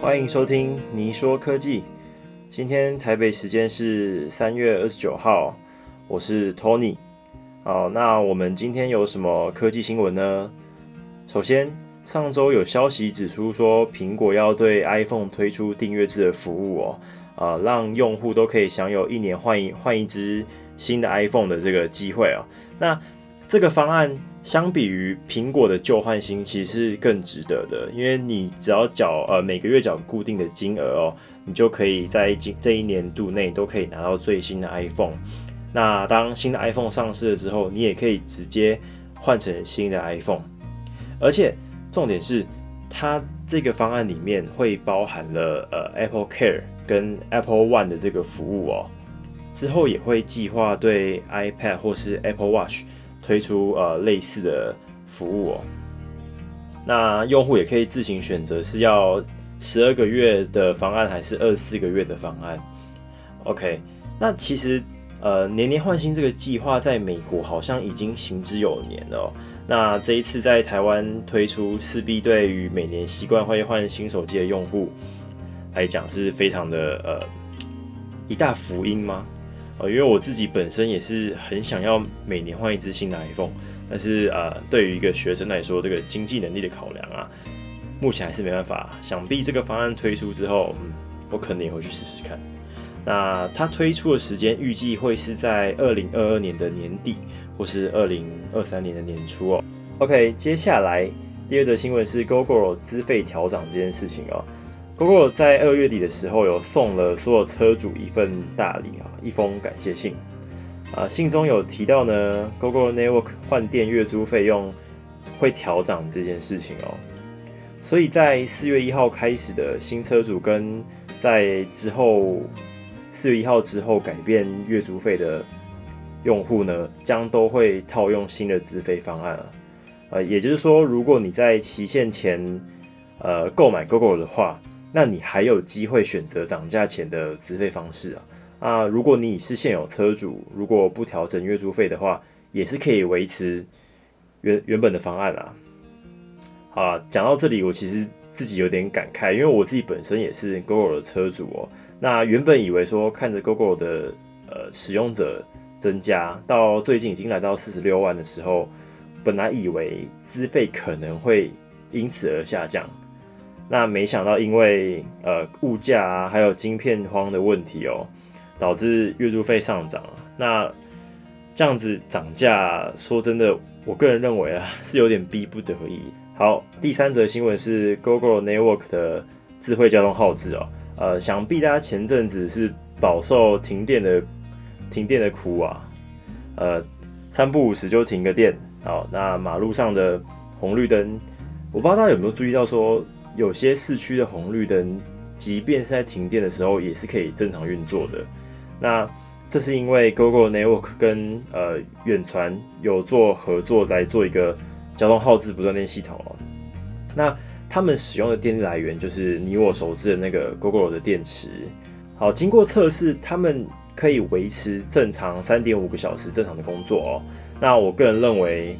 欢迎收听《你说科技》。今天台北时间是三月二十九号，我是 Tony。好，那我们今天有什么科技新闻呢？首先，上周有消息指出说，苹果要对 iPhone 推出订阅制的服务哦，啊，让用户都可以享有一年换一换一支新的 iPhone 的这个机会哦。那这个方案相比于苹果的旧换新，其实更值得的，因为你只要缴呃每个月缴固定的金额哦，你就可以在今这一年度内都可以拿到最新的 iPhone。那当新的 iPhone 上市了之后，你也可以直接换成新的 iPhone。而且重点是，它这个方案里面会包含了呃 Apple Care 跟 Apple One 的这个服务哦。之后也会计划对 iPad 或是 Apple Watch 推出呃类似的服务哦。那用户也可以自行选择是要十二个月的方案还是二十四个月的方案。OK，那其实呃年年换新这个计划在美国好像已经行之有年了。那这一次在台湾推出，势必对于每年习惯会换新手机的用户来讲是非常的呃一大福音吗？呃，因为我自己本身也是很想要每年换一支新的 iPhone，但是呃对于一个学生来说，这个经济能力的考量啊，目前还是没办法。想必这个方案推出之后，嗯，我可能也会去试试看。那它推出的时间预计会是在二零二二年的年底，或是二零二三年的年初哦。OK，接下来第二则新闻是 GoGo 资费调涨这件事情哦。GoGo 在二月底的时候有送了所有车主一份大礼啊，一封感谢信啊，信中有提到呢，GoGo Network 换电月租费用会调涨这件事情哦。所以在四月一号开始的新车主跟在之后。四月一号之后改变月租费的用户呢，将都会套用新的资费方案啊。呃，也就是说，如果你在期限前呃购买 GoGo 的话，那你还有机会选择涨价前的资费方式啊。啊，如果你是现有车主，如果不调整月租费的话，也是可以维持原原本的方案啊。好了，讲到这里，我其实自己有点感慨，因为我自己本身也是 GoGo 的车主哦。那原本以为说看着 GoGo 的呃使用者增加到最近已经来到四十六万的时候，本来以为资费可能会因此而下降，那没想到因为呃物价啊还有晶片荒的问题哦，导致月租费上涨。那这样子涨价，说真的，我个人认为啊是有点逼不得已。好，第三则新闻是 GoGo Network 的智慧交通号志哦。呃，想必大家前阵子是饱受停电的停电的苦啊，呃，三不五时就停个电。好，那马路上的红绿灯，我不知道大家有没有注意到，说有些市区的红绿灯，即便是在停电的时候，也是可以正常运作的。那这是因为 Google Network 跟呃远传有做合作来做一个交通耗资不断电系统哦。那他们使用的电力来源就是你我熟知的那个 Google 的电池。好，经过测试，他们可以维持正常三点五个小时正常的工作哦。那我个人认为，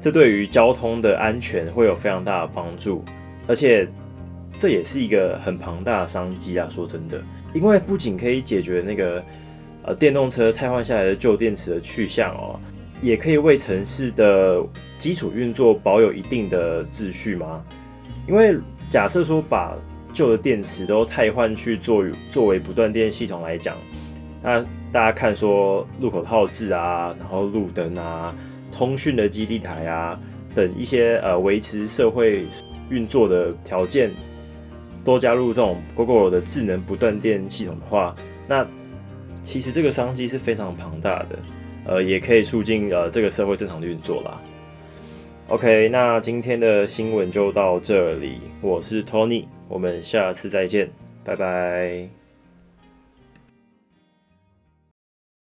这对于交通的安全会有非常大的帮助，而且这也是一个很庞大的商机啊。说真的，因为不仅可以解决那个呃电动车汰换下来的旧电池的去向哦，也可以为城市的基础运作保有一定的秩序嘛。因为假设说把旧的电池都汰换去做作为不断电系统来讲，那大家看说路口套置啊，然后路灯啊、通讯的基地台啊等一些呃维持社会运作的条件，多加入这种 Google 的智能不断电系统的话，那其实这个商机是非常庞大的，呃，也可以促进呃这个社会正常的运作啦。OK，那今天的新闻就到这里。我是 Tony，我们下次再见，拜拜。